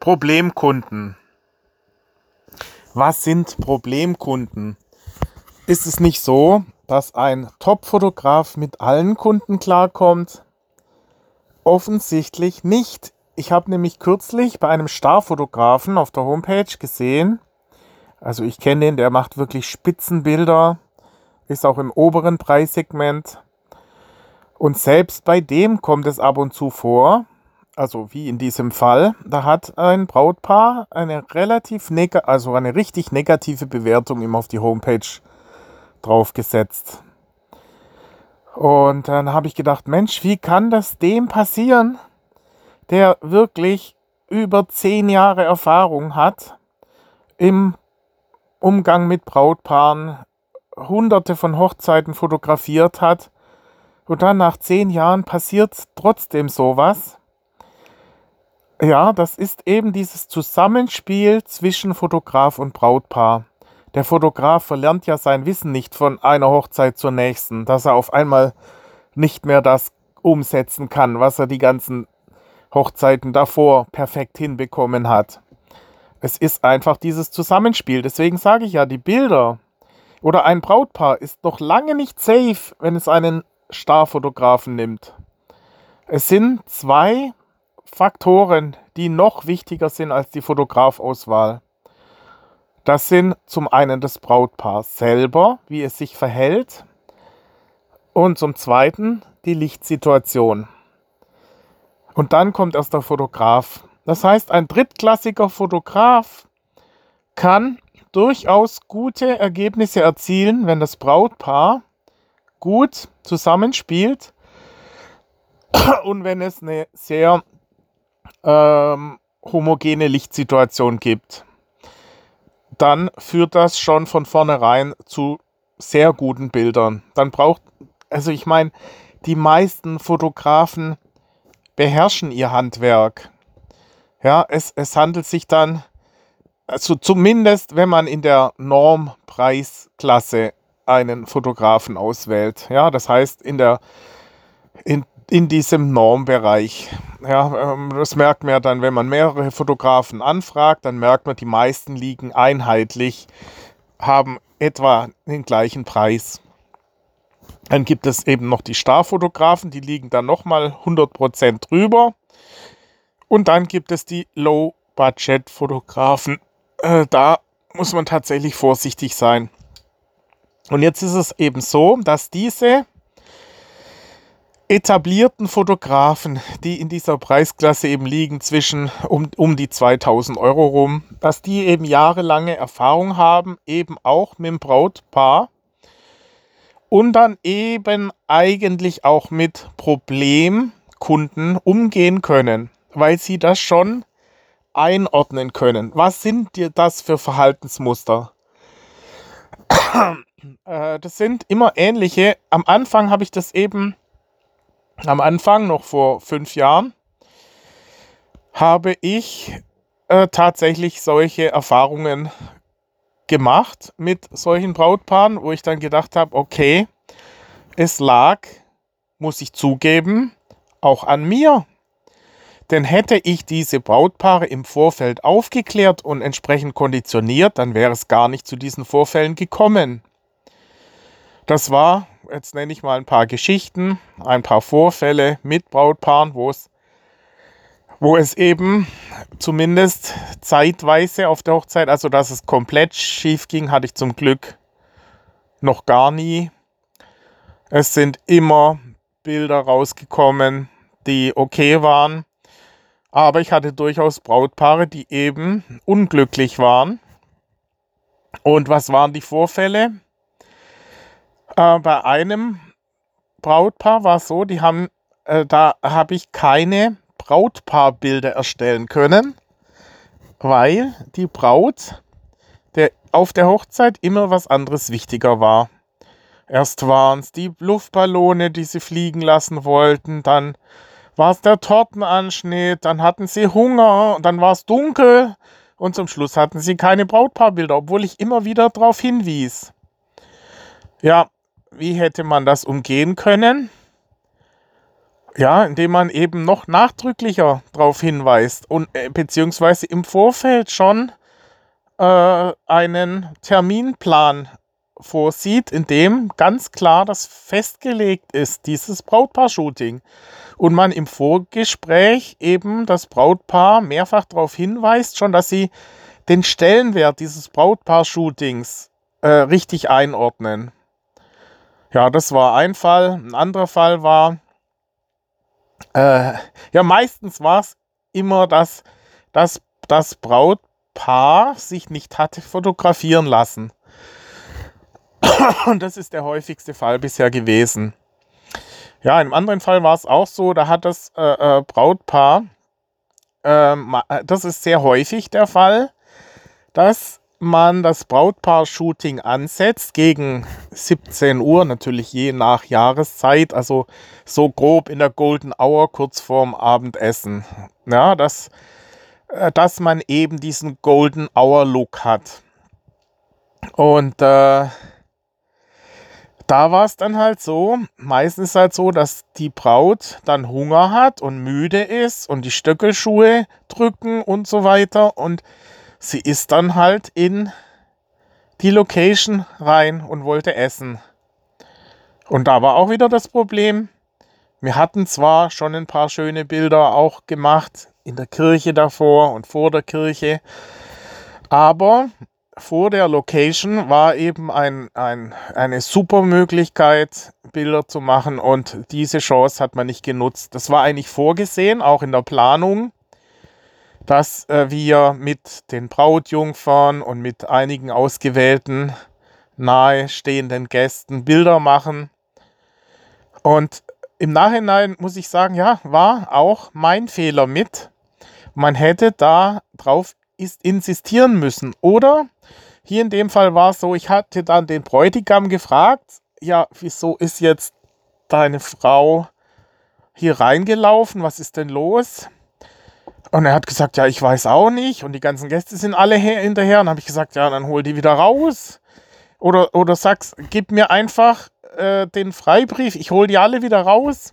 Problemkunden. Was sind Problemkunden? Ist es nicht so, dass ein Top-Fotograf mit allen Kunden klarkommt? Offensichtlich nicht. Ich habe nämlich kürzlich bei einem Starfotografen auf der Homepage gesehen, also ich kenne den, der macht wirklich Spitzenbilder, ist auch im oberen Preissegment. Und selbst bei dem kommt es ab und zu vor, also wie in diesem Fall, da hat ein Brautpaar eine relativ neg also eine richtig negative Bewertung ihm auf die Homepage draufgesetzt. Und dann habe ich gedacht, Mensch, wie kann das dem passieren, der wirklich über zehn Jahre Erfahrung hat im Umgang mit Brautpaaren, hunderte von Hochzeiten fotografiert hat und dann nach zehn Jahren passiert trotzdem sowas. Ja, das ist eben dieses Zusammenspiel zwischen Fotograf und Brautpaar. Der Fotograf verlernt ja sein Wissen nicht von einer Hochzeit zur nächsten, dass er auf einmal nicht mehr das umsetzen kann, was er die ganzen Hochzeiten davor perfekt hinbekommen hat. Es ist einfach dieses Zusammenspiel. Deswegen sage ich ja, die Bilder oder ein Brautpaar ist noch lange nicht safe, wenn es einen Starfotografen nimmt. Es sind zwei Faktoren, die noch wichtiger sind als die Fotografauswahl. Das sind zum einen das Brautpaar selber, wie es sich verhält, und zum zweiten die Lichtsituation. Und dann kommt erst der Fotograf. Das heißt, ein drittklassiger Fotograf kann durchaus gute Ergebnisse erzielen, wenn das Brautpaar gut zusammenspielt und wenn es eine sehr ähm, homogene Lichtsituation gibt, dann führt das schon von vornherein zu sehr guten Bildern. Dann braucht, also ich meine, die meisten Fotografen beherrschen ihr Handwerk. Ja, es, es handelt sich dann, also zumindest wenn man in der Normpreisklasse einen Fotografen auswählt. Ja, das heißt in der in in diesem Normbereich. Ja, ähm, das merkt man ja dann, wenn man mehrere Fotografen anfragt, dann merkt man, die meisten liegen einheitlich, haben etwa den gleichen Preis. Dann gibt es eben noch die Starfotografen, die liegen dann nochmal 100% drüber. Und dann gibt es die Low-Budget-Fotografen. Äh, da muss man tatsächlich vorsichtig sein. Und jetzt ist es eben so, dass diese etablierten Fotografen, die in dieser Preisklasse eben liegen, zwischen um, um die 2000 Euro rum, dass die eben jahrelange Erfahrung haben, eben auch mit dem Brautpaar und dann eben eigentlich auch mit Problemkunden umgehen können, weil sie das schon einordnen können. Was sind dir das für Verhaltensmuster? Äh, das sind immer ähnliche. Am Anfang habe ich das eben am Anfang, noch vor fünf Jahren, habe ich äh, tatsächlich solche Erfahrungen gemacht mit solchen Brautpaaren, wo ich dann gedacht habe, okay, es lag, muss ich zugeben, auch an mir. Denn hätte ich diese Brautpaare im Vorfeld aufgeklärt und entsprechend konditioniert, dann wäre es gar nicht zu diesen Vorfällen gekommen. Das war jetzt nenne ich mal ein paar Geschichten, ein paar Vorfälle mit Brautpaaren, wo es, wo es eben zumindest zeitweise auf der Hochzeit, also dass es komplett schief ging, hatte ich zum Glück noch gar nie. Es sind immer Bilder rausgekommen, die okay waren. Aber ich hatte durchaus Brautpaare, die eben unglücklich waren. Und was waren die Vorfälle? Äh, bei einem Brautpaar war es so, die haben, äh, da habe ich keine Brautpaarbilder erstellen können, weil die Braut der, auf der Hochzeit immer was anderes wichtiger war. Erst waren es die Luftballone, die sie fliegen lassen wollten, dann war es der Tortenanschnitt, dann hatten sie Hunger, dann war es dunkel und zum Schluss hatten sie keine Brautpaarbilder, obwohl ich immer wieder darauf hinwies. Ja, wie hätte man das umgehen können? Ja, indem man eben noch nachdrücklicher darauf hinweist und äh, beziehungsweise im Vorfeld schon äh, einen Terminplan vorsieht, in dem ganz klar das festgelegt ist, dieses Brautpaar-Shooting. Und man im Vorgespräch eben das Brautpaar mehrfach darauf hinweist, schon, dass sie den Stellenwert dieses Brautpaar-Shootings äh, richtig einordnen. Ja, das war ein Fall. Ein anderer Fall war, äh, ja, meistens war es immer, dass, dass das Brautpaar sich nicht hatte fotografieren lassen. Und das ist der häufigste Fall bisher gewesen. Ja, einem anderen Fall war es auch so, da hat das äh, äh, Brautpaar, ähm, äh, das ist sehr häufig der Fall, dass man das Brautpaar-Shooting ansetzt gegen 17 Uhr, natürlich je nach Jahreszeit, also so grob in der Golden Hour kurz vorm Abendessen. Ja, dass, äh, dass man eben diesen Golden Hour Look hat. Und äh, da war es dann halt so, meistens halt so, dass die Braut dann Hunger hat und müde ist und die Stöckelschuhe drücken und so weiter und sie ist dann halt in die Location rein und wollte essen. Und da war auch wieder das Problem. Wir hatten zwar schon ein paar schöne Bilder auch gemacht in der Kirche davor und vor der Kirche, aber vor der Location war eben ein, ein, eine super Möglichkeit, Bilder zu machen und diese Chance hat man nicht genutzt. Das war eigentlich vorgesehen, auch in der Planung dass äh, wir mit den Brautjungfern und mit einigen ausgewählten nahestehenden Gästen Bilder machen. Und im Nachhinein muss ich sagen, ja, war auch mein Fehler mit. Man hätte da drauf insistieren müssen. Oder hier in dem Fall war es so, ich hatte dann den Bräutigam gefragt, ja, wieso ist jetzt deine Frau hier reingelaufen? Was ist denn los? Und er hat gesagt, ja, ich weiß auch nicht. Und die ganzen Gäste sind alle hinterher. Und habe ich gesagt, ja, dann hol die wieder raus. Oder, oder sag's, gib mir einfach äh, den Freibrief, ich hol die alle wieder raus.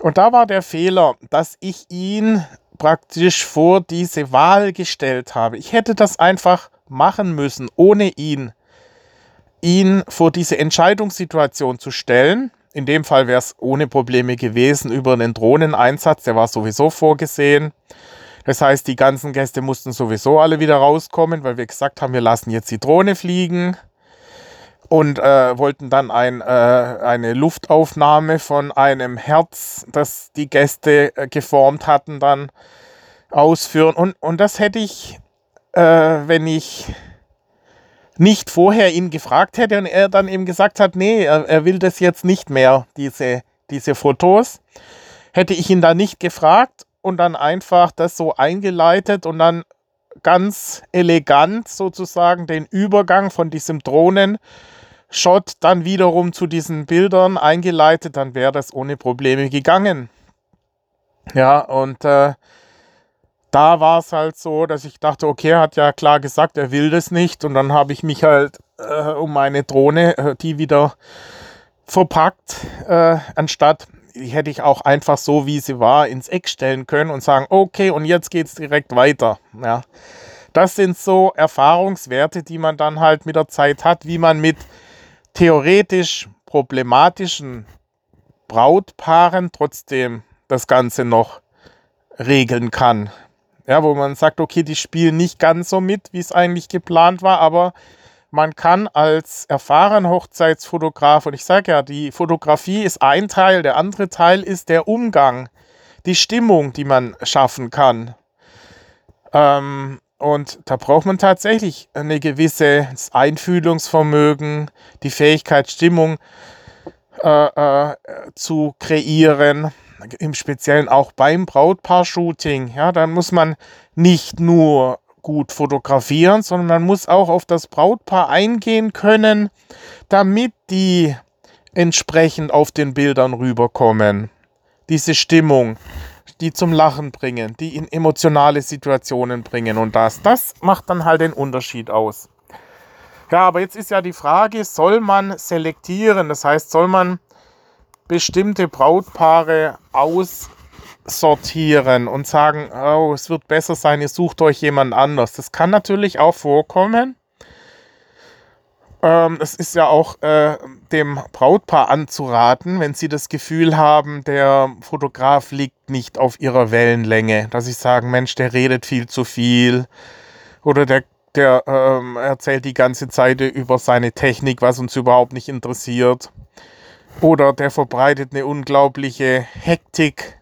Und da war der Fehler, dass ich ihn praktisch vor diese Wahl gestellt habe. Ich hätte das einfach machen müssen, ohne ihn, ihn vor diese Entscheidungssituation zu stellen. In dem Fall wäre es ohne Probleme gewesen über einen Drohneneinsatz, der war sowieso vorgesehen. Das heißt, die ganzen Gäste mussten sowieso alle wieder rauskommen, weil wir gesagt haben, wir lassen jetzt die Drohne fliegen und äh, wollten dann ein, äh, eine Luftaufnahme von einem Herz, das die Gäste äh, geformt hatten, dann ausführen. Und, und das hätte ich, äh, wenn ich nicht vorher ihn gefragt hätte und er dann eben gesagt hat, nee, er, er will das jetzt nicht mehr, diese, diese Fotos, hätte ich ihn da nicht gefragt und dann einfach das so eingeleitet und dann ganz elegant sozusagen den Übergang von diesem Drohnen-Shot dann wiederum zu diesen Bildern eingeleitet, dann wäre das ohne Probleme gegangen. Ja, und äh, da war es halt so, dass ich dachte, okay, er hat ja klar gesagt, er will das nicht. Und dann habe ich mich halt äh, um meine Drohne, äh, die wieder verpackt, äh, anstatt die hätte ich auch einfach so, wie sie war, ins Eck stellen können und sagen, okay, und jetzt geht es direkt weiter. Ja. Das sind so Erfahrungswerte, die man dann halt mit der Zeit hat, wie man mit theoretisch problematischen Brautpaaren trotzdem das Ganze noch regeln kann. Ja, wo man sagt, okay, die spielen nicht ganz so mit, wie es eigentlich geplant war, aber man kann als erfahrener Hochzeitsfotograf, und ich sage ja, die Fotografie ist ein Teil, der andere Teil ist der Umgang, die Stimmung, die man schaffen kann. Ähm, und da braucht man tatsächlich eine gewisse Einfühlungsvermögen, die Fähigkeit, Stimmung äh, äh, zu kreieren im Speziellen auch beim Brautpaar-Shooting. Ja, dann muss man nicht nur gut fotografieren, sondern man muss auch auf das Brautpaar eingehen können, damit die entsprechend auf den Bildern rüberkommen. Diese Stimmung, die zum Lachen bringen, die in emotionale Situationen bringen und das, das macht dann halt den Unterschied aus. Ja, aber jetzt ist ja die Frage, soll man selektieren? Das heißt, soll man bestimmte Brautpaare aussortieren und sagen, oh, es wird besser sein, ihr sucht euch jemand anders. Das kann natürlich auch vorkommen. Ähm, ist ja auch äh, dem Brautpaar anzuraten, wenn sie das Gefühl haben, der Fotograf liegt nicht auf ihrer Wellenlänge, dass sie sagen, Mensch, der redet viel zu viel oder der, der ähm, erzählt die ganze Zeit über seine Technik, was uns überhaupt nicht interessiert. Oder der verbreitet eine unglaubliche Hektik.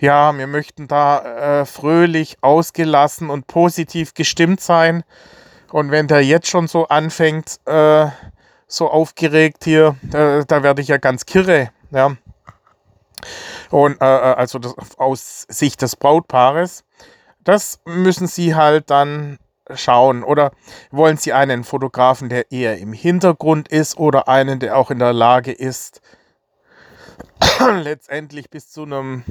Ja, wir möchten da äh, fröhlich, ausgelassen und positiv gestimmt sein. Und wenn der jetzt schon so anfängt, äh, so aufgeregt hier, da, da werde ich ja ganz kirre. Ja. Und äh, äh, also das, aus Sicht des Brautpaares, das müssen Sie halt dann schauen. Oder wollen Sie einen Fotografen, der eher im Hintergrund ist oder einen, der auch in der Lage ist, letztendlich bis zu einem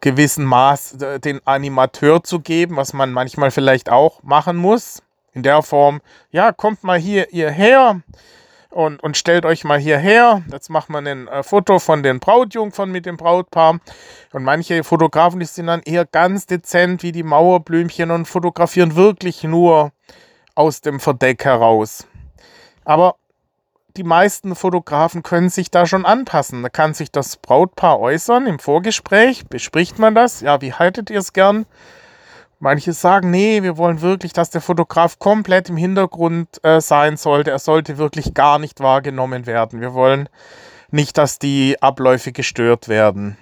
gewissen Maß äh, den Animateur zu geben, was man manchmal vielleicht auch machen muss in der Form, ja, kommt mal hier hierher und, und stellt euch mal hierher. Jetzt macht man ein äh, Foto von den Brautjungfern mit dem Brautpaar. Und manche Fotografen, die sind dann eher ganz dezent wie die Mauerblümchen und fotografieren wirklich nur aus dem Verdeck heraus. Aber die meisten Fotografen können sich da schon anpassen. Da kann sich das Brautpaar äußern im Vorgespräch. Bespricht man das? Ja, wie haltet ihr es gern? Manche sagen, nee, wir wollen wirklich, dass der Fotograf komplett im Hintergrund äh, sein sollte. Er sollte wirklich gar nicht wahrgenommen werden. Wir wollen nicht, dass die Abläufe gestört werden.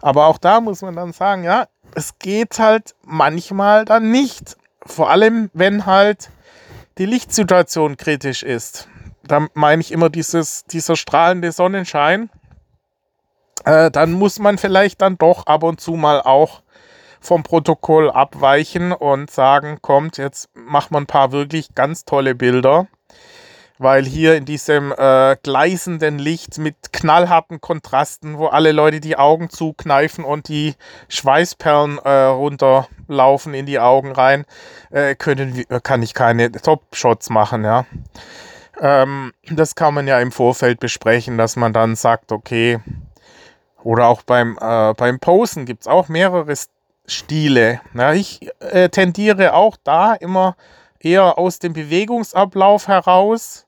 Aber auch da muss man dann sagen, ja, es geht halt manchmal dann nicht. Vor allem, wenn halt die Lichtsituation kritisch ist. Da meine ich immer dieses, dieser strahlende Sonnenschein. Äh, dann muss man vielleicht dann doch ab und zu mal auch vom Protokoll abweichen und sagen, kommt, jetzt machen wir ein paar wirklich ganz tolle Bilder. Weil hier in diesem äh, gleißenden Licht mit knallharten Kontrasten, wo alle Leute die Augen zukneifen und die Schweißperlen äh, runterlaufen in die Augen rein, äh, können, kann ich keine Top-Shots machen, ja. Ähm, das kann man ja im Vorfeld besprechen, dass man dann sagt, okay, oder auch beim, äh, beim Posen gibt es auch mehrere Stile. Ja, ich äh, tendiere auch da immer eher aus dem Bewegungsablauf heraus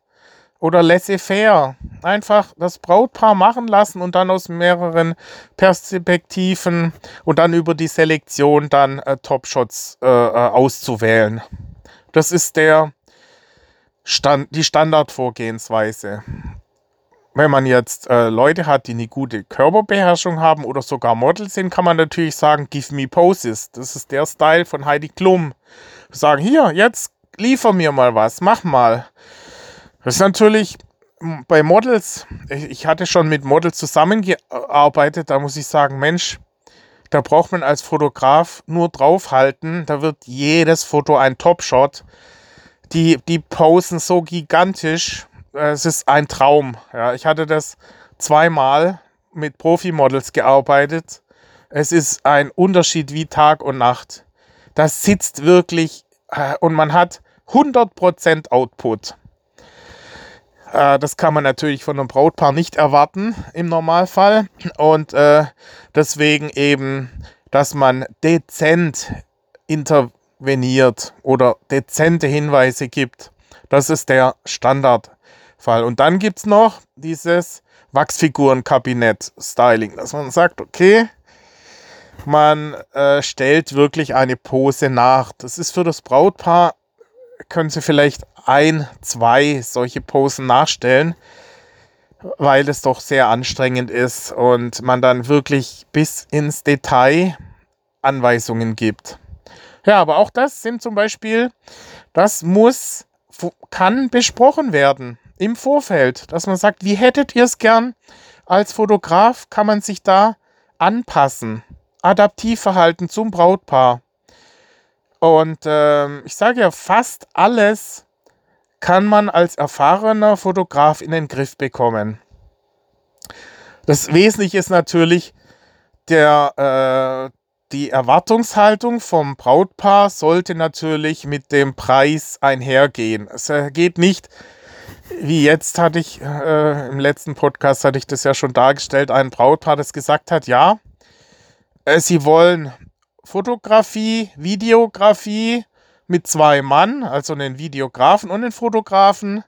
oder laissez-faire. Einfach das Brautpaar machen lassen und dann aus mehreren Perspektiven und dann über die Selektion dann äh, Top-Shots äh, äh auszuwählen. Das ist der Stand, die Standardvorgehensweise wenn man jetzt äh, Leute hat, die eine gute Körperbeherrschung haben oder sogar Models sind, kann man natürlich sagen, give me poses. Das ist der Style von Heidi Klum. Sagen, hier, jetzt liefer mir mal was, mach mal. Das ist natürlich bei Models, ich hatte schon mit Models zusammengearbeitet, da muss ich sagen, Mensch, da braucht man als Fotograf nur draufhalten, da wird jedes Foto ein Top-Shot. Die, die posen so gigantisch, es ist ein Traum. Ja, ich hatte das zweimal mit Profimodels gearbeitet. Es ist ein Unterschied wie Tag und Nacht. Das sitzt wirklich äh, und man hat 100% Output. Äh, das kann man natürlich von einem Brautpaar nicht erwarten im Normalfall. Und äh, deswegen eben, dass man dezent interveniert oder dezente Hinweise gibt. Das ist der Standard Fall. Und dann gibt es noch dieses Wachsfigurenkabinett-Styling, dass man sagt, okay, man äh, stellt wirklich eine Pose nach. Das ist für das Brautpaar, können Sie vielleicht ein, zwei solche Posen nachstellen, weil es doch sehr anstrengend ist und man dann wirklich bis ins Detail Anweisungen gibt. Ja, aber auch das sind zum Beispiel, das muss, kann besprochen werden im Vorfeld, dass man sagt, wie hättet ihr es gern? Als Fotograf kann man sich da anpassen, adaptiv verhalten zum Brautpaar. Und ähm, ich sage ja, fast alles kann man als erfahrener Fotograf in den Griff bekommen. Das Wesentliche ist natürlich der, äh, die Erwartungshaltung vom Brautpaar sollte natürlich mit dem Preis einhergehen. Es geht nicht wie jetzt hatte ich, äh, im letzten Podcast hatte ich das ja schon dargestellt, ein Brautpaar, das gesagt hat, ja, äh, sie wollen Fotografie, Videografie mit zwei Mann, also einen Videografen und einen Fotografen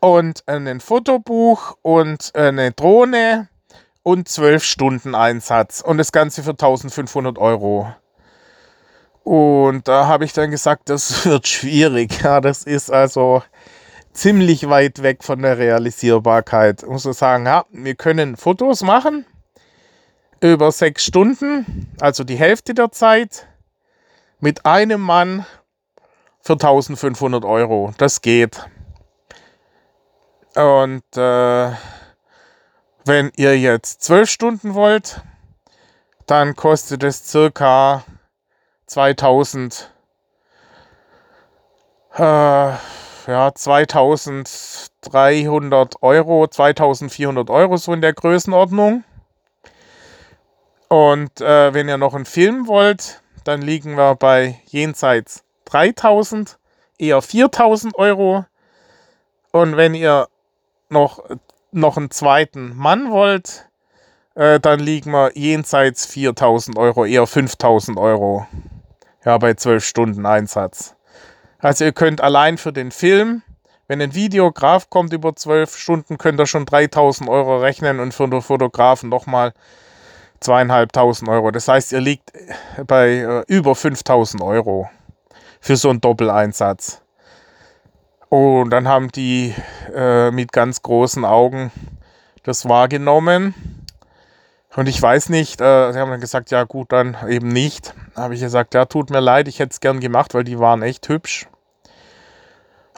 und ein Fotobuch und eine Drohne und zwölf Stunden Einsatz und das Ganze für 1500 Euro. Und da habe ich dann gesagt, das wird schwierig. Ja, das ist also ziemlich weit weg von der Realisierbarkeit. Muss so sagen, ja, wir können Fotos machen über sechs Stunden, also die Hälfte der Zeit, mit einem Mann für 1500 Euro. Das geht. Und äh, wenn ihr jetzt zwölf Stunden wollt, dann kostet es circa 2000, äh, ja, 2300 Euro, 2400 Euro, so in der Größenordnung. Und äh, wenn ihr noch einen Film wollt, dann liegen wir bei jenseits 3000, eher 4000 Euro. Und wenn ihr noch, noch einen zweiten Mann wollt, äh, dann liegen wir jenseits 4000 Euro, eher 5000 Euro. Ja, bei 12 Stunden Einsatz. Also ihr könnt allein für den Film, wenn ein Videograf kommt über 12 Stunden, könnt ihr schon 3000 Euro rechnen und für den Fotografen nochmal zweieinhalbtausend Euro. Das heißt, ihr liegt bei äh, über 5000 Euro für so einen Doppeleinsatz. Und dann haben die äh, mit ganz großen Augen das wahrgenommen. Und ich weiß nicht, äh, sie haben dann gesagt, ja gut, dann eben nicht. Da habe ich gesagt, ja, tut mir leid, ich hätte es gern gemacht, weil die waren echt hübsch.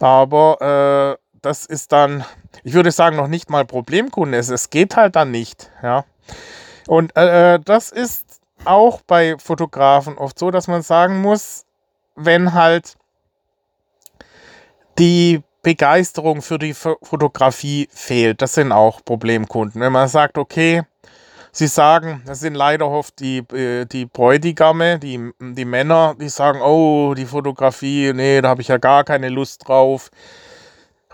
Aber äh, das ist dann, ich würde sagen, noch nicht mal Problemkunde. Es, es geht halt dann nicht, ja. Und äh, das ist auch bei Fotografen oft so, dass man sagen muss, wenn halt die Begeisterung für die Fotografie fehlt, das sind auch Problemkunden. Wenn man sagt, okay, Sie sagen, das sind leider oft die, äh, die Bräutigame, die, die Männer, die sagen, oh, die Fotografie, nee, da habe ich ja gar keine Lust drauf.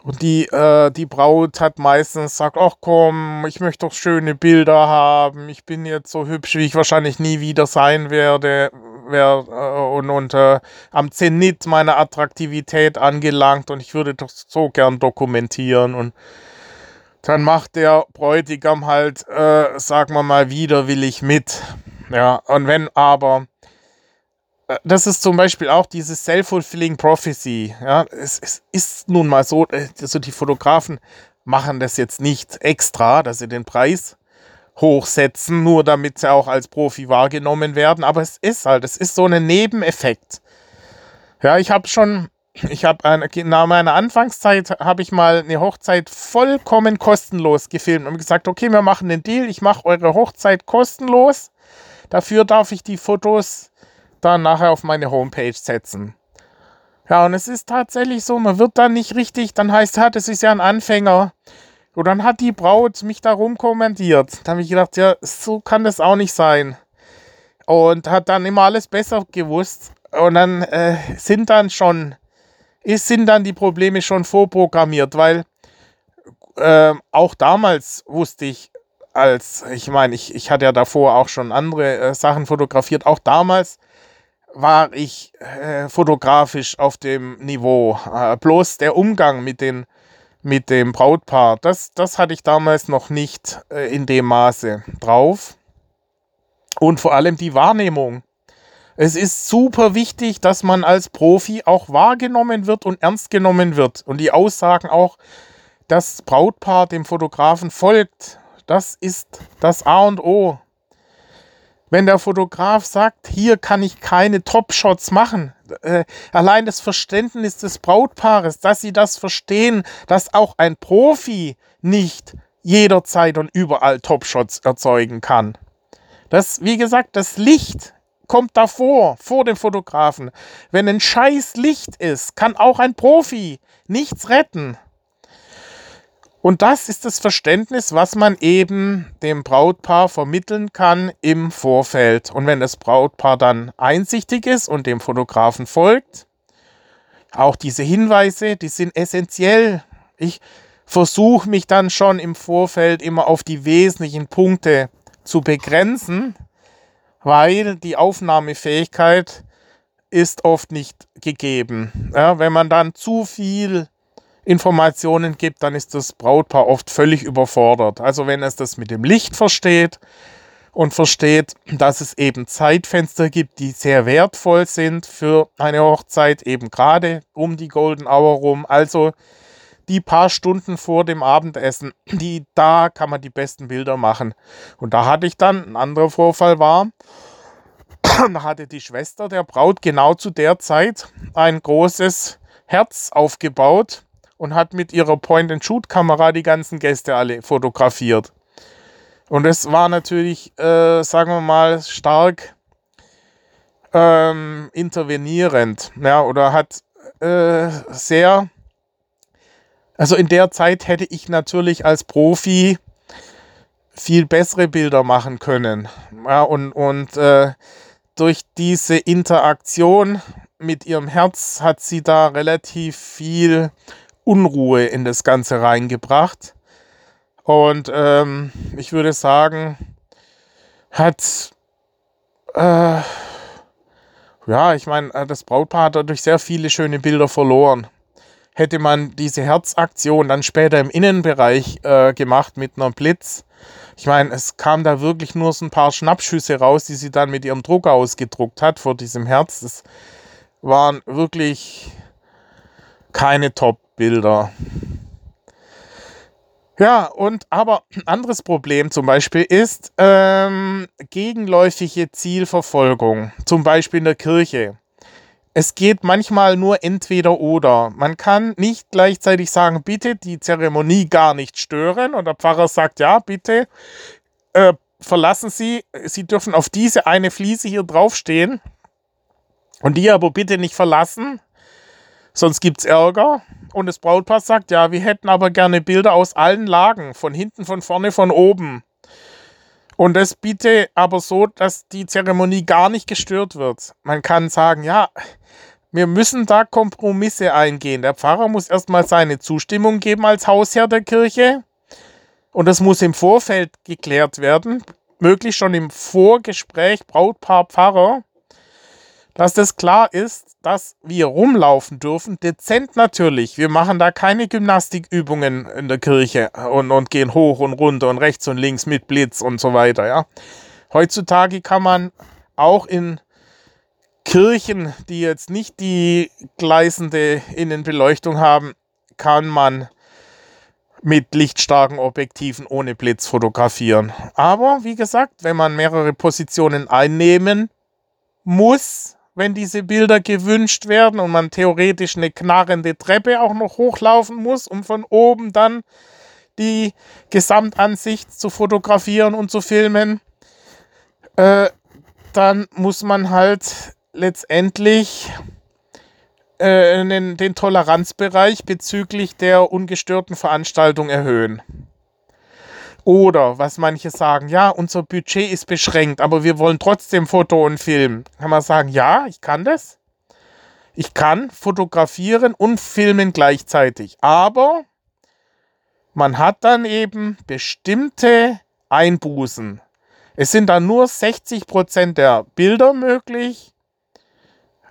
Und die, äh, die Braut hat meistens gesagt, ach komm, ich möchte doch schöne Bilder haben. Ich bin jetzt so hübsch, wie ich wahrscheinlich nie wieder sein werde. Wer, äh, und und äh, am Zenit meiner Attraktivität angelangt und ich würde doch so gern dokumentieren. Und dann macht der Bräutigam halt, äh, sagen wir mal, widerwillig mit. Ja, und wenn aber, äh, das ist zum Beispiel auch diese Self-Fulfilling Prophecy. Ja, es, es ist nun mal so, äh, also die Fotografen machen das jetzt nicht extra, dass sie den Preis hochsetzen, nur damit sie auch als Profi wahrgenommen werden. Aber es ist halt, es ist so ein Nebeneffekt. Ja, ich habe schon ich habe nach meiner Anfangszeit habe ich mal eine Hochzeit vollkommen kostenlos gefilmt und gesagt, okay, wir machen den Deal, ich mache eure Hochzeit kostenlos. Dafür darf ich die Fotos dann nachher auf meine Homepage setzen. Ja, und es ist tatsächlich so, man wird dann nicht richtig, dann heißt, ja, das ist ja ein Anfänger. Und dann hat die Braut mich darum kommentiert. Da habe ich gedacht, ja, so kann das auch nicht sein. Und hat dann immer alles besser gewusst. Und dann äh, sind dann schon ist, sind dann die Probleme schon vorprogrammiert, weil äh, auch damals wusste ich, als ich meine, ich, ich hatte ja davor auch schon andere äh, Sachen fotografiert, auch damals war ich äh, fotografisch auf dem Niveau. Äh, bloß der Umgang mit, den, mit dem Brautpaar, das, das hatte ich damals noch nicht äh, in dem Maße drauf. Und vor allem die Wahrnehmung. Es ist super wichtig, dass man als Profi auch wahrgenommen wird und ernst genommen wird. Und die Aussagen auch, das Brautpaar dem Fotografen folgt, das ist das A und O. Wenn der Fotograf sagt, hier kann ich keine Top-Shots machen, äh, allein das Verständnis des Brautpaares, dass sie das verstehen, dass auch ein Profi nicht jederzeit und überall Top-Shots erzeugen kann. Das, wie gesagt, das Licht kommt davor, vor dem Fotografen. Wenn ein scheiß Licht ist, kann auch ein Profi nichts retten. Und das ist das Verständnis, was man eben dem Brautpaar vermitteln kann im Vorfeld. Und wenn das Brautpaar dann einsichtig ist und dem Fotografen folgt, auch diese Hinweise, die sind essentiell. Ich versuche mich dann schon im Vorfeld immer auf die wesentlichen Punkte zu begrenzen, weil die Aufnahmefähigkeit ist oft nicht gegeben. Ja, wenn man dann zu viel Informationen gibt, dann ist das Brautpaar oft völlig überfordert. Also wenn es das mit dem Licht versteht und versteht, dass es eben Zeitfenster gibt, die sehr wertvoll sind für eine Hochzeit, eben gerade um die Golden Hour rum. Also die paar Stunden vor dem Abendessen, die, da kann man die besten Bilder machen. Und da hatte ich dann, ein anderer Vorfall war, da hatte die Schwester der Braut genau zu der Zeit ein großes Herz aufgebaut und hat mit ihrer Point-and-Shoot-Kamera die ganzen Gäste alle fotografiert. Und es war natürlich, äh, sagen wir mal, stark ähm, intervenierend. Ja, oder hat äh, sehr, also in der Zeit hätte ich natürlich als Profi viel bessere Bilder machen können. Ja, und und äh, durch diese Interaktion mit ihrem Herz hat sie da relativ viel Unruhe in das Ganze reingebracht. Und ähm, ich würde sagen, hat, äh, ja, ich meine, äh, das Brautpaar hat dadurch sehr viele schöne Bilder verloren. Hätte man diese Herzaktion dann später im Innenbereich äh, gemacht mit einer Blitz, ich meine, es kam da wirklich nur so ein paar Schnappschüsse raus, die sie dann mit ihrem Druck ausgedruckt hat vor diesem Herz. Das waren wirklich keine Top-Bilder. Ja, und aber ein anderes Problem zum Beispiel ist ähm, gegenläufige Zielverfolgung, zum Beispiel in der Kirche. Es geht manchmal nur entweder oder. Man kann nicht gleichzeitig sagen, bitte die Zeremonie gar nicht stören und der Pfarrer sagt, ja, bitte äh, verlassen Sie, Sie dürfen auf diese eine Fliese hier draufstehen und die aber bitte nicht verlassen, sonst gibt es Ärger. Und das Brautpaar sagt, ja, wir hätten aber gerne Bilder aus allen Lagen, von hinten, von vorne, von oben. Und das bitte aber so, dass die Zeremonie gar nicht gestört wird. Man kann sagen, ja, wir müssen da Kompromisse eingehen. Der Pfarrer muss erstmal seine Zustimmung geben als Hausherr der Kirche. Und das muss im Vorfeld geklärt werden, möglichst schon im Vorgespräch Brautpaar Pfarrer dass das klar ist, dass wir rumlaufen dürfen. Dezent natürlich. Wir machen da keine Gymnastikübungen in der Kirche und, und gehen hoch und runter und rechts und links mit Blitz und so weiter. Ja. Heutzutage kann man auch in Kirchen, die jetzt nicht die gleißende Innenbeleuchtung haben, kann man mit lichtstarken Objektiven ohne Blitz fotografieren. Aber wie gesagt, wenn man mehrere Positionen einnehmen muss, wenn diese Bilder gewünscht werden und man theoretisch eine knarrende Treppe auch noch hochlaufen muss, um von oben dann die Gesamtansicht zu fotografieren und zu filmen, äh, dann muss man halt letztendlich äh, den, den Toleranzbereich bezüglich der ungestörten Veranstaltung erhöhen. Oder was manche sagen, ja, unser Budget ist beschränkt, aber wir wollen trotzdem Foto und Film. Kann man sagen, ja, ich kann das. Ich kann fotografieren und filmen gleichzeitig. Aber man hat dann eben bestimmte Einbußen. Es sind dann nur 60% der Bilder möglich.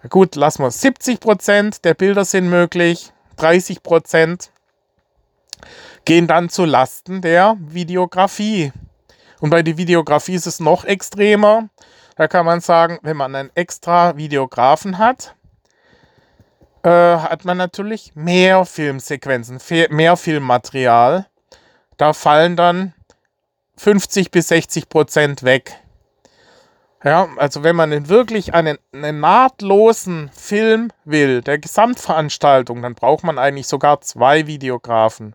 Gut, lassen wir 70% der Bilder sind möglich. 30% gehen dann zu Lasten der Videografie. Und bei der Videografie ist es noch extremer. Da kann man sagen, wenn man einen extra Videografen hat, äh, hat man natürlich mehr Filmsequenzen, mehr Filmmaterial. Da fallen dann 50 bis 60 Prozent weg. Ja, also wenn man wirklich einen, einen, nahtlosen Film will, der Gesamtveranstaltung, dann braucht man eigentlich sogar zwei Videografen.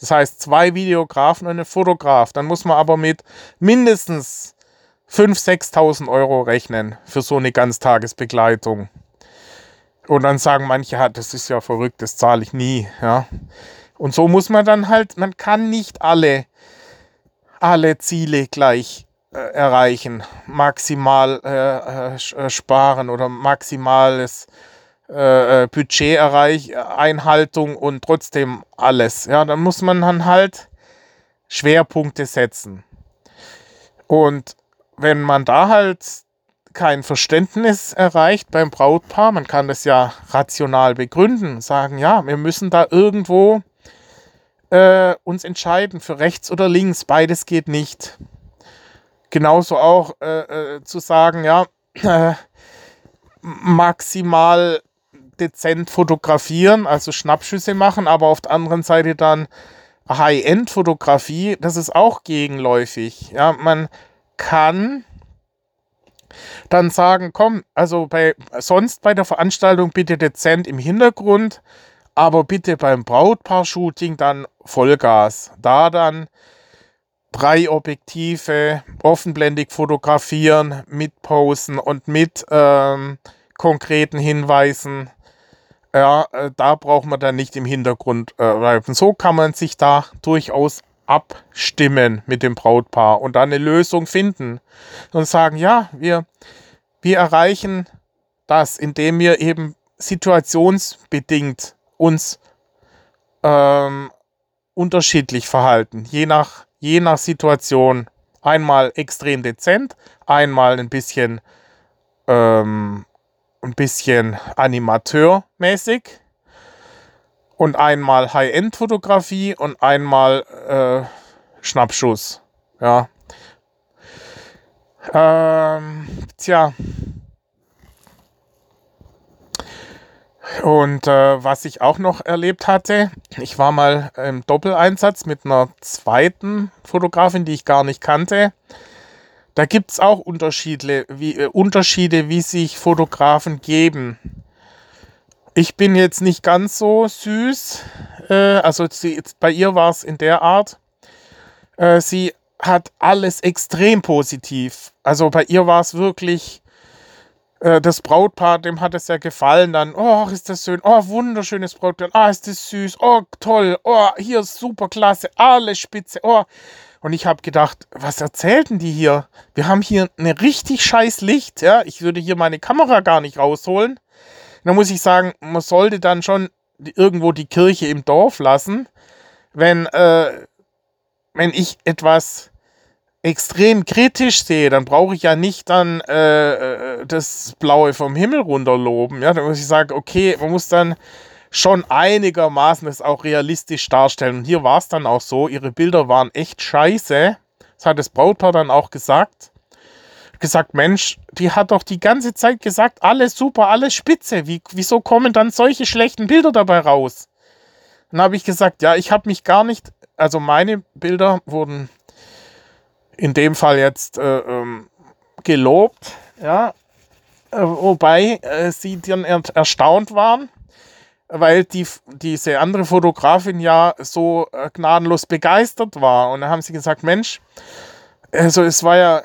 Das heißt, zwei Videografen und einen Fotograf. Dann muss man aber mit mindestens 5.000, 6.000 Euro rechnen für so eine Ganztagesbegleitung. Und dann sagen manche, das ist ja verrückt, das zahle ich nie. Ja. Und so muss man dann halt, man kann nicht alle, alle Ziele gleich erreichen, maximal äh, äh, sparen oder maximales äh, Budgeteinhaltung und trotzdem alles. Ja, dann muss man dann halt Schwerpunkte setzen. Und wenn man da halt kein Verständnis erreicht beim Brautpaar, man kann das ja rational begründen, sagen, ja, wir müssen da irgendwo äh, uns entscheiden für rechts oder links, beides geht nicht. Genauso auch äh, äh, zu sagen, ja, äh, maximal dezent fotografieren, also Schnappschüsse machen, aber auf der anderen Seite dann High-End-Fotografie, das ist auch gegenläufig. Ja, man kann dann sagen, komm, also bei sonst bei der Veranstaltung bitte dezent im Hintergrund, aber bitte beim Brautpaar-Shooting dann Vollgas. Da dann drei Objektive, offenblendig fotografieren, mit Posen und mit ähm, konkreten Hinweisen. Ja, äh, da braucht man dann nicht im Hintergrund äh, bleiben. So kann man sich da durchaus abstimmen mit dem Brautpaar und dann eine Lösung finden und sagen, ja, wir, wir erreichen das, indem wir eben situationsbedingt uns ähm, unterschiedlich verhalten, je nach, je nach Situation. Einmal extrem dezent, einmal ein bisschen, ähm, ein bisschen animateurmäßig und einmal High-End-Fotografie und einmal äh, Schnappschuss. Ja. Ähm, tja. Und äh, was ich auch noch erlebt hatte, ich war mal im Doppeleinsatz mit einer zweiten Fotografin, die ich gar nicht kannte. Da gibt es auch Unterschiede wie, äh, Unterschiede, wie sich Fotografen geben. Ich bin jetzt nicht ganz so süß. Äh, also sie, bei ihr war es in der Art. Äh, sie hat alles extrem positiv. Also bei ihr war es wirklich äh, das Brautpaar, dem hat es ja gefallen, dann, oh, ist das schön, oh, wunderschönes Brautpaar, ah, ist das süß, oh, toll, oh, hier super klasse, alles spitze, oh. Und ich habe gedacht, was erzählten die hier? Wir haben hier eine richtig scheiß Licht, ja. Ich würde hier meine Kamera gar nicht rausholen. Da muss ich sagen, man sollte dann schon irgendwo die Kirche im Dorf lassen, wenn, äh, wenn ich etwas extrem kritisch sehe, dann brauche ich ja nicht dann äh, äh, das Blaue vom Himmel runterloben. Ja, dann muss ich sagen, okay, man muss dann schon einigermaßen das auch realistisch darstellen. Und hier war es dann auch so, ihre Bilder waren echt scheiße. Das hat das Brautpaar dann auch gesagt. Gesagt, Mensch, die hat doch die ganze Zeit gesagt, alles super, alles spitze. Wie, wieso kommen dann solche schlechten Bilder dabei raus? Dann habe ich gesagt, ja, ich habe mich gar nicht, also meine Bilder wurden in dem Fall jetzt äh, ähm, gelobt, ja, äh, wobei äh, sie dann er erstaunt waren, weil die, diese andere Fotografin ja so äh, gnadenlos begeistert war. Und da haben sie gesagt, Mensch, also es war ja,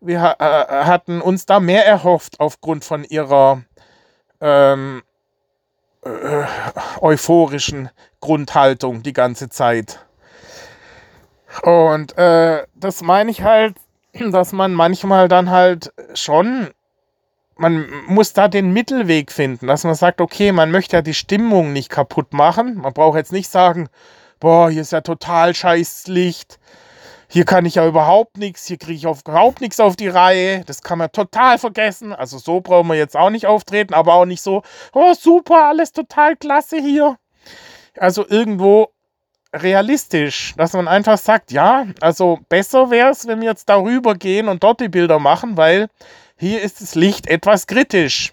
wir äh, hatten uns da mehr erhofft aufgrund von ihrer ähm, äh, euphorischen Grundhaltung die ganze Zeit. Und äh, das meine ich halt, dass man manchmal dann halt schon, man muss da den Mittelweg finden, dass man sagt, okay, man möchte ja die Stimmung nicht kaputt machen. Man braucht jetzt nicht sagen, boah, hier ist ja total scheiß Licht. Hier kann ich ja überhaupt nichts, hier kriege ich auf, überhaupt nichts auf die Reihe. Das kann man total vergessen. Also so brauchen wir jetzt auch nicht auftreten, aber auch nicht so, oh super, alles total klasse hier. Also irgendwo realistisch, dass man einfach sagt, ja, also besser wäre es, wenn wir jetzt darüber gehen und dort die Bilder machen, weil hier ist das Licht etwas kritisch.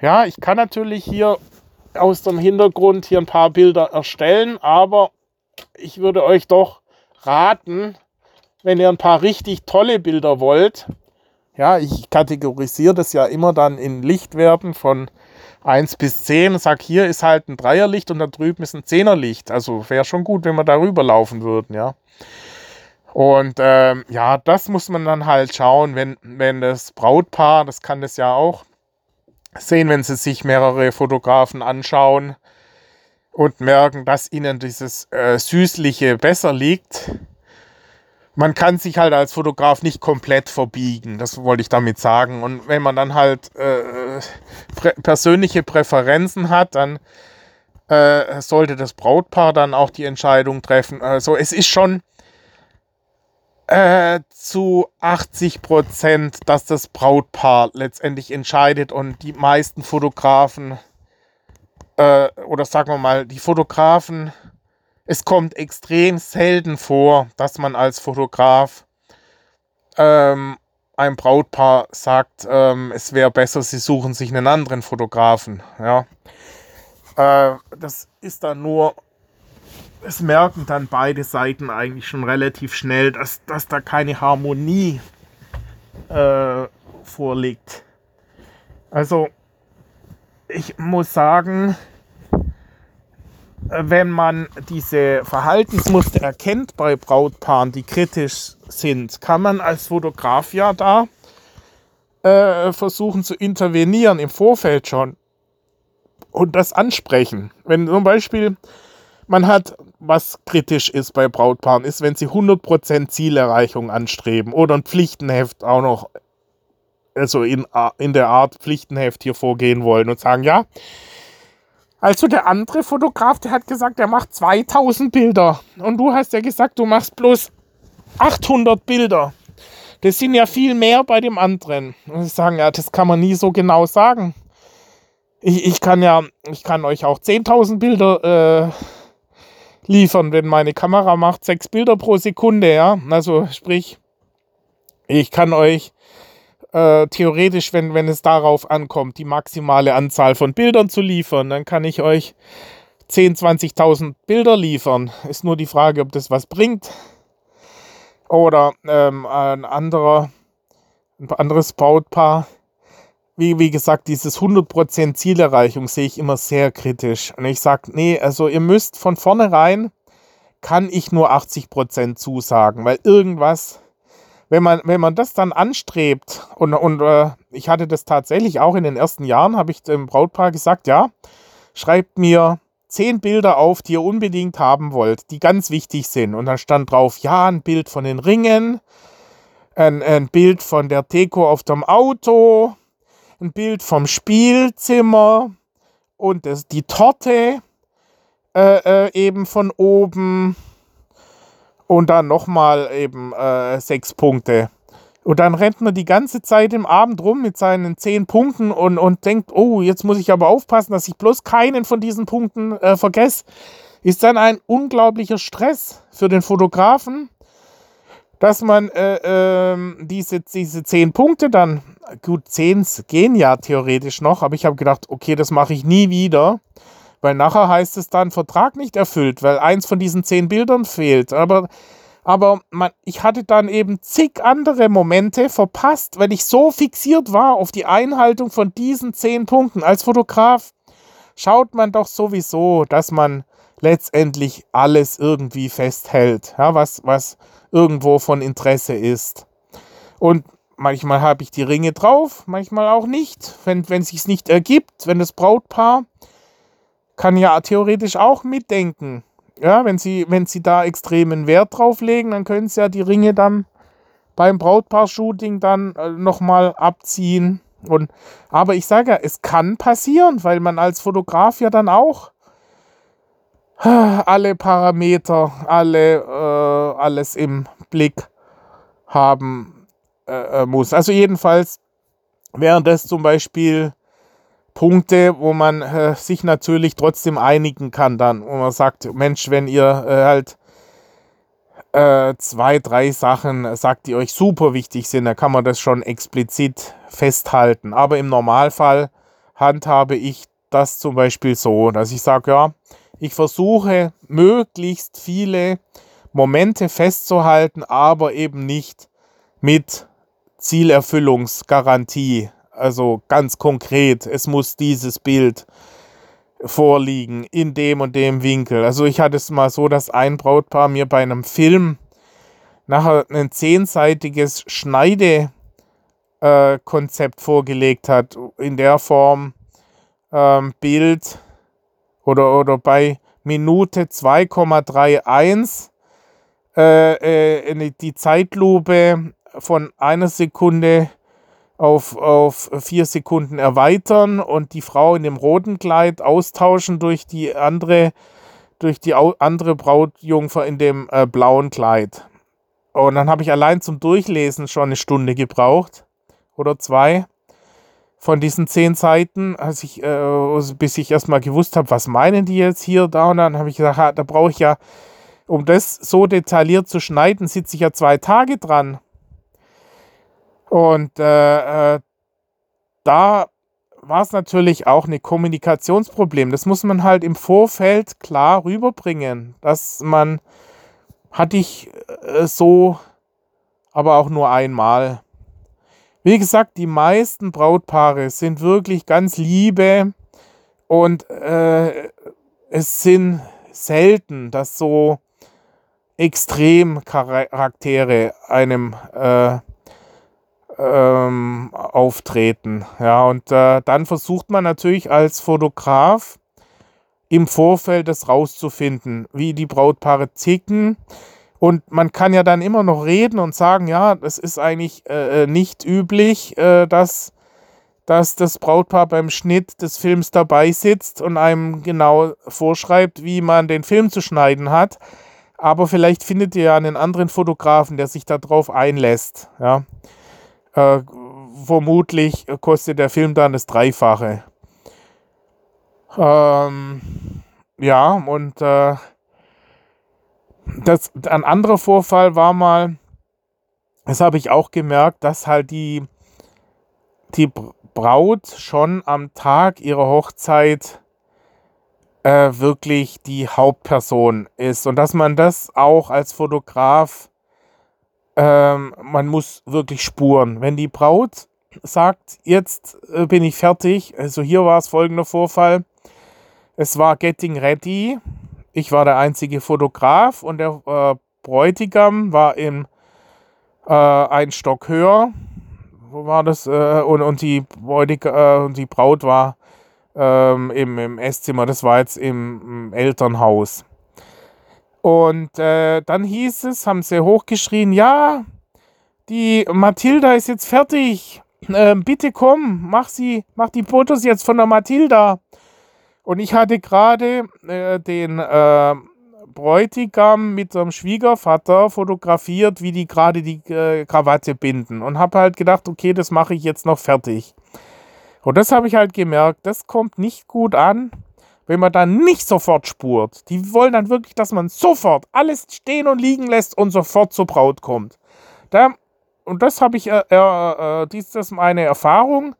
Ja, ich kann natürlich hier aus dem Hintergrund hier ein paar Bilder erstellen, aber ich würde euch doch raten, wenn ihr ein paar richtig tolle Bilder wollt, ja, ich kategorisiere das ja immer dann in Lichtwerten von 1 bis 10 und sage, hier ist halt ein Dreierlicht und da drüben ist ein Zehnerlicht. Also wäre schon gut, wenn wir darüber laufen würden, ja. Und ähm, ja, das muss man dann halt schauen, wenn, wenn das Brautpaar, das kann das ja auch sehen, wenn sie sich mehrere Fotografen anschauen und merken, dass ihnen dieses äh, Süßliche besser liegt, man kann sich halt als Fotograf nicht komplett verbiegen, das wollte ich damit sagen. Und wenn man dann halt äh, prä persönliche Präferenzen hat, dann äh, sollte das Brautpaar dann auch die Entscheidung treffen. Also es ist schon äh, zu 80 Prozent, dass das Brautpaar letztendlich entscheidet und die meisten Fotografen äh, oder sagen wir mal, die Fotografen es kommt extrem selten vor, dass man als Fotograf ähm, einem Brautpaar sagt, ähm, es wäre besser, sie suchen sich einen anderen Fotografen. Ja. Äh, das ist dann nur, es merken dann beide Seiten eigentlich schon relativ schnell, dass, dass da keine Harmonie äh, vorliegt. Also, ich muss sagen, wenn man diese Verhaltensmuster erkennt bei Brautpaaren, die kritisch sind, kann man als Fotograf ja da äh, versuchen zu intervenieren im Vorfeld schon und das ansprechen. Wenn zum Beispiel man hat, was kritisch ist bei Brautpaaren, ist, wenn sie 100% Zielerreichung anstreben oder ein Pflichtenheft auch noch, also in, in der Art Pflichtenheft hier vorgehen wollen und sagen, ja, also der andere Fotograf, der hat gesagt, er macht 2000 Bilder. Und du hast ja gesagt, du machst bloß 800 Bilder. Das sind ja viel mehr bei dem anderen. Und sie sagen, ja, das kann man nie so genau sagen. Ich, ich kann ja, ich kann euch auch 10.000 Bilder äh, liefern, wenn meine Kamera macht 6 Bilder pro Sekunde, ja. Also sprich, ich kann euch äh, theoretisch, wenn, wenn es darauf ankommt, die maximale Anzahl von Bildern zu liefern, dann kann ich euch 10.000, 20.000 Bilder liefern. Ist nur die Frage, ob das was bringt. Oder ähm, ein anderer, ein anderes Brautpaar. Wie, wie gesagt, dieses 100% Zielerreichung sehe ich immer sehr kritisch. Und ich sage, nee, also ihr müsst von vornherein, kann ich nur 80% zusagen, weil irgendwas wenn man, wenn man das dann anstrebt, und, und äh, ich hatte das tatsächlich auch in den ersten Jahren, habe ich dem Brautpaar gesagt, ja, schreibt mir zehn Bilder auf, die ihr unbedingt haben wollt, die ganz wichtig sind. Und dann stand drauf, ja, ein Bild von den Ringen, ein, ein Bild von der Deko auf dem Auto, ein Bild vom Spielzimmer und das, die Torte äh, äh, eben von oben und dann nochmal eben äh, sechs Punkte. Und dann rennt man die ganze Zeit im Abend rum mit seinen zehn Punkten und, und denkt, oh, jetzt muss ich aber aufpassen, dass ich bloß keinen von diesen Punkten äh, vergesse. Ist dann ein unglaublicher Stress für den Fotografen, dass man äh, äh, diese, diese zehn Punkte dann, gut, zehn gehen ja theoretisch noch, aber ich habe gedacht, okay, das mache ich nie wieder. Weil nachher heißt es dann Vertrag nicht erfüllt, weil eins von diesen zehn Bildern fehlt. Aber, aber man, ich hatte dann eben zig andere Momente verpasst, weil ich so fixiert war auf die Einhaltung von diesen zehn Punkten. Als Fotograf schaut man doch sowieso, dass man letztendlich alles irgendwie festhält, ja, was, was irgendwo von Interesse ist. Und manchmal habe ich die Ringe drauf, manchmal auch nicht. Wenn es sich nicht ergibt, wenn das Brautpaar kann ja theoretisch auch mitdenken. Ja, wenn sie, wenn sie da extremen Wert drauf legen, dann können sie ja die Ringe dann beim Brautpaar-Shooting dann äh, nochmal abziehen. Und, aber ich sage ja, es kann passieren, weil man als Fotograf ja dann auch alle Parameter, alle, äh, alles im Blick haben äh, äh muss. Also jedenfalls während das zum Beispiel Punkte, wo man äh, sich natürlich trotzdem einigen kann dann, wo man sagt, Mensch, wenn ihr äh, halt äh, zwei, drei Sachen sagt, die euch super wichtig sind, dann kann man das schon explizit festhalten. Aber im Normalfall handhabe ich das zum Beispiel so, dass ich sage, ja, ich versuche möglichst viele Momente festzuhalten, aber eben nicht mit Zielerfüllungsgarantie. Also ganz konkret, es muss dieses Bild vorliegen in dem und dem Winkel. Also ich hatte es mal so, dass ein Brautpaar mir bei einem Film nachher ein zehnseitiges Schneidekonzept äh, vorgelegt hat, in der Form ähm, Bild oder, oder bei Minute 2,31 äh, äh, die Zeitlupe von einer Sekunde auf, auf vier Sekunden erweitern und die Frau in dem roten Kleid austauschen durch die andere, durch die andere Brautjungfer in dem äh, blauen Kleid. Und dann habe ich allein zum Durchlesen schon eine Stunde gebraucht oder zwei von diesen zehn Seiten, als ich, äh, bis ich erstmal gewusst habe, was meinen die jetzt hier, da und dann habe ich gesagt, da brauche ich ja, um das so detailliert zu schneiden, sitze ich ja zwei Tage dran. Und äh, äh, da war es natürlich auch ein Kommunikationsproblem. Das muss man halt im Vorfeld klar rüberbringen, dass man, hatte ich äh, so, aber auch nur einmal. Wie gesagt, die meisten Brautpaare sind wirklich ganz liebe und äh, es sind selten, dass so Extremcharaktere einem äh, ähm, auftreten. Ja, und äh, dann versucht man natürlich als Fotograf im Vorfeld das rauszufinden, wie die Brautpaare ticken. Und man kann ja dann immer noch reden und sagen, ja, das ist eigentlich äh, äh nicht üblich, äh, dass, dass das Brautpaar beim Schnitt des Films dabei sitzt und einem genau vorschreibt, wie man den Film zu schneiden hat. Aber vielleicht findet ihr ja einen anderen Fotografen, der sich darauf einlässt. Ja. Äh, vermutlich kostet der Film dann das Dreifache. Ähm, ja, und äh, das, ein anderer Vorfall war mal, das habe ich auch gemerkt, dass halt die, die Braut schon am Tag ihrer Hochzeit äh, wirklich die Hauptperson ist und dass man das auch als Fotograf ähm, man muss wirklich spuren. Wenn die Braut sagt, jetzt äh, bin ich fertig, also hier war es folgender Vorfall. Es war Getting Ready. Ich war der einzige Fotograf und der äh, Bräutigam war im äh, ein Stock höher. Wo war das? Äh, und, und, die Bräutig äh, und die Braut war ähm, im, im Esszimmer. Das war jetzt im, im Elternhaus. Und äh, dann hieß es, haben sie hochgeschrien, ja, die Mathilda ist jetzt fertig. Äh, bitte komm, mach sie, mach die Fotos jetzt von der Mathilda. Und ich hatte gerade äh, den äh, Bräutigam mit seinem Schwiegervater fotografiert, wie die gerade die äh, Krawatte binden. Und habe halt gedacht, okay, das mache ich jetzt noch fertig. Und das habe ich halt gemerkt, das kommt nicht gut an wenn man dann nicht sofort spurt. Die wollen dann wirklich, dass man sofort alles stehen und liegen lässt und sofort zur Braut kommt. Da, und das habe ich, äh, äh, dies ist meine Erfahrung,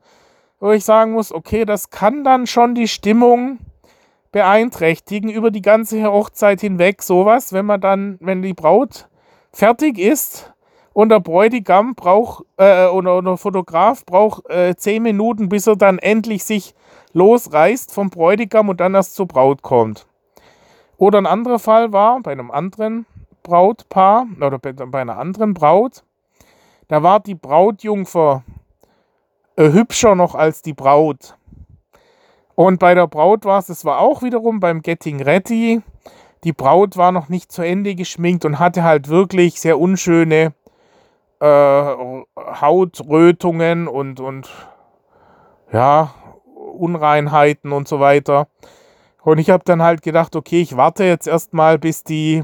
wo ich sagen muss, okay, das kann dann schon die Stimmung beeinträchtigen über die ganze Hochzeit hinweg, sowas, wenn man dann, wenn die Braut fertig ist und der Bräutigam braucht, äh, oder, oder der Fotograf braucht äh, zehn Minuten, bis er dann endlich sich losreißt vom Bräutigam und dann erst zur Braut kommt. Oder ein anderer Fall war bei einem anderen Brautpaar oder bei einer anderen Braut, da war die Brautjungfer äh, hübscher noch als die Braut. Und bei der Braut war es, es war auch wiederum beim Getting Ready. Die Braut war noch nicht zu Ende geschminkt und hatte halt wirklich sehr unschöne äh, Hautrötungen und, und ja, Unreinheiten und so weiter. Und ich habe dann halt gedacht, okay, ich warte jetzt erstmal, bis die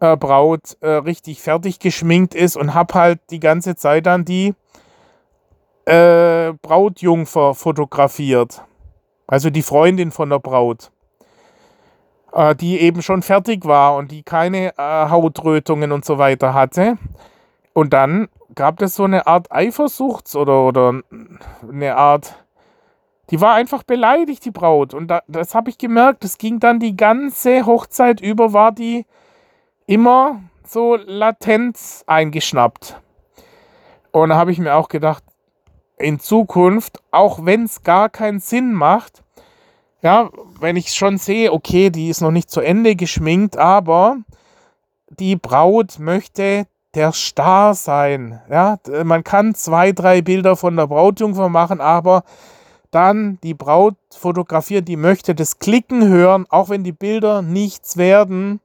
äh, Braut äh, richtig fertig geschminkt ist und habe halt die ganze Zeit dann die äh, Brautjungfer fotografiert. Also die Freundin von der Braut. Äh, die eben schon fertig war und die keine äh, Hautrötungen und so weiter hatte. Und dann gab es so eine Art Eifersuchts- oder, oder eine Art die war einfach beleidigt, die Braut. Und da, das habe ich gemerkt. Das ging dann die ganze Hochzeit über, war die immer so latent eingeschnappt. Und da habe ich mir auch gedacht, in Zukunft, auch wenn es gar keinen Sinn macht, ja, wenn ich schon sehe, okay, die ist noch nicht zu Ende geschminkt, aber die Braut möchte der Star sein. Ja, man kann zwei, drei Bilder von der Brautjungfer machen, aber dann die Braut fotografiert, die möchte das Klicken hören, auch wenn die Bilder nichts werden,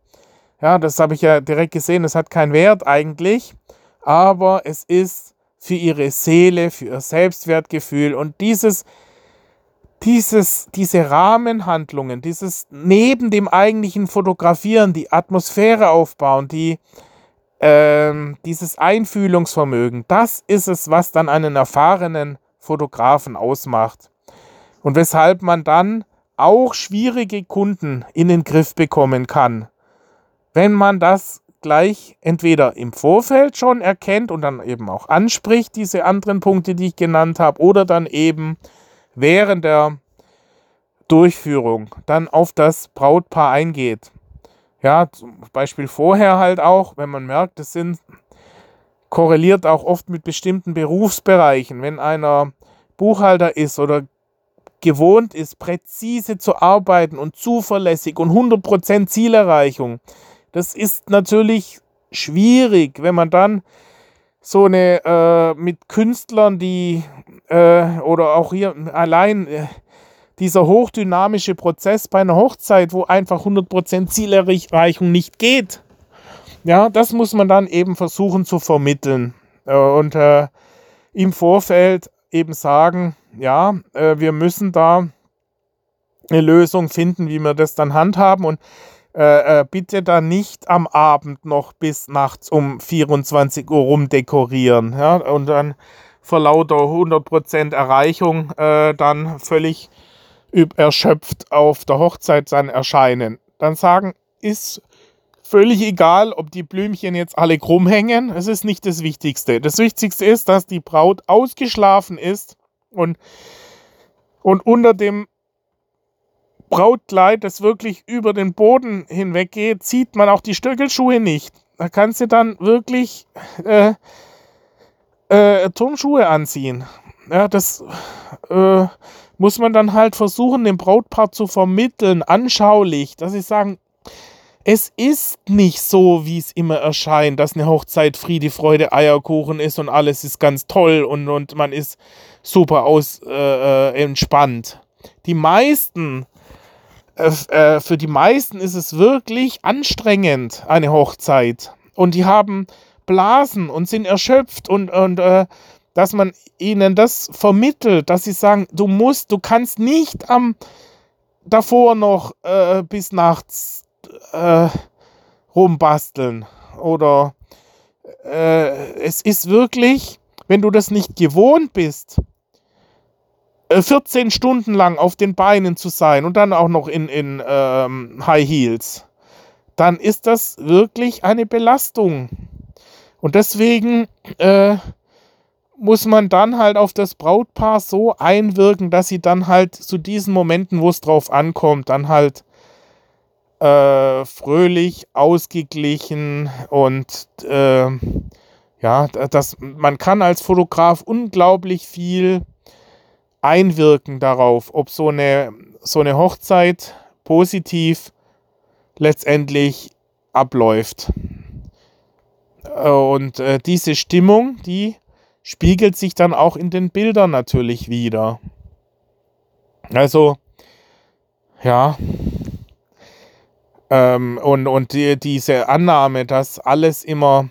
Ja, das habe ich ja direkt gesehen, es hat keinen Wert eigentlich, aber es ist für ihre Seele, für ihr Selbstwertgefühl und dieses, dieses, diese Rahmenhandlungen, dieses neben dem eigentlichen Fotografieren, die Atmosphäre aufbauen, die, ähm, dieses Einfühlungsvermögen, das ist es, was dann einen erfahrenen Fotografen ausmacht. Und weshalb man dann auch schwierige Kunden in den Griff bekommen kann, wenn man das gleich entweder im Vorfeld schon erkennt und dann eben auch anspricht, diese anderen Punkte, die ich genannt habe, oder dann eben während der Durchführung dann auf das Brautpaar eingeht. Ja, zum Beispiel vorher halt auch, wenn man merkt, das sind korreliert auch oft mit bestimmten Berufsbereichen. Wenn einer Buchhalter ist oder gewohnt ist, präzise zu arbeiten und zuverlässig und 100% Zielerreichung, das ist natürlich schwierig, wenn man dann so eine äh, mit Künstlern, die äh, oder auch hier allein äh, dieser hochdynamische Prozess bei einer Hochzeit, wo einfach 100% Zielerreichung nicht geht. Ja, das muss man dann eben versuchen zu vermitteln äh, und äh, im Vorfeld eben sagen, ja, äh, wir müssen da eine Lösung finden, wie wir das dann handhaben und äh, äh, bitte dann nicht am Abend noch bis nachts um 24 Uhr rumdekorieren ja, und dann vor lauter 100% Erreichung äh, dann völlig erschöpft auf der Hochzeit dann erscheinen. Dann sagen, ist völlig egal, ob die Blümchen jetzt alle krumm hängen, es ist nicht das Wichtigste. Das Wichtigste ist, dass die Braut ausgeschlafen ist und, und unter dem Brautkleid, das wirklich über den Boden hinweg geht, sieht man auch die Stöckelschuhe nicht. Da kannst du dann wirklich äh, äh, Turnschuhe anziehen. Ja, das äh, muss man dann halt versuchen, dem Brautpaar zu vermitteln, anschaulich, dass sie sagen, es ist nicht so, wie es immer erscheint, dass eine Hochzeit Friede, Freude, Eierkuchen ist und alles ist ganz toll und, und man ist super aus äh, äh entspannt. Die meisten äh, für die meisten ist es wirklich anstrengend, eine Hochzeit. Und die haben Blasen und sind erschöpft und, und äh, dass man ihnen das vermittelt, dass sie sagen, du musst, du kannst nicht am davor noch äh, bis nachts äh, rumbasteln. Oder äh, es ist wirklich, wenn du das nicht gewohnt bist, 14 äh, Stunden lang auf den Beinen zu sein und dann auch noch in, in ähm, High Heels, dann ist das wirklich eine Belastung. Und deswegen äh, muss man dann halt auf das Brautpaar so einwirken, dass sie dann halt zu diesen Momenten, wo es drauf ankommt, dann halt äh, fröhlich, ausgeglichen und äh, ja, das, man kann als Fotograf unglaublich viel einwirken darauf, ob so eine, so eine Hochzeit positiv letztendlich abläuft. Äh, und äh, diese Stimmung, die spiegelt sich dann auch in den Bildern natürlich wieder. Also, ja. Ähm, und und die, diese Annahme, dass alles immer,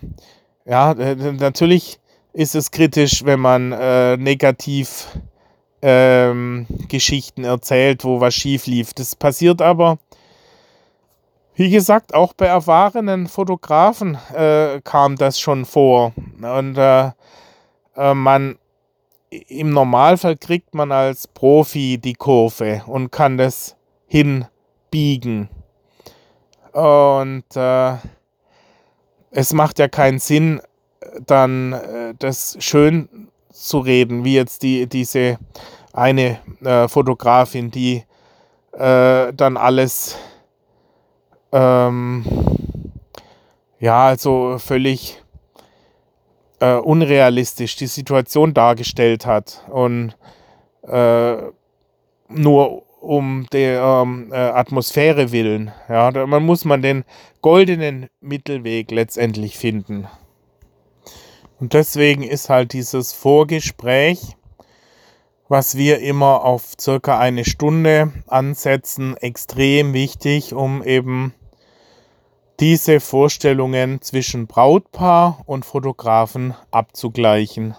ja, natürlich ist es kritisch, wenn man äh, negativ ähm, Geschichten erzählt, wo was schief lief. Das passiert aber, wie gesagt, auch bei erfahrenen Fotografen äh, kam das schon vor. Und äh, äh, man im Normalfall kriegt man als Profi die Kurve und kann das hinbiegen. Und äh, es macht ja keinen Sinn, dann äh, das schön zu reden, wie jetzt die, diese eine äh, Fotografin, die äh, dann alles ähm, ja, also völlig äh, unrealistisch die Situation dargestellt hat und äh, nur um der ähm, äh, Atmosphäre willen. Ja, da man muss man den goldenen Mittelweg letztendlich finden. Und deswegen ist halt dieses Vorgespräch, was wir immer auf circa eine Stunde ansetzen, extrem wichtig, um eben diese Vorstellungen zwischen Brautpaar und Fotografen abzugleichen.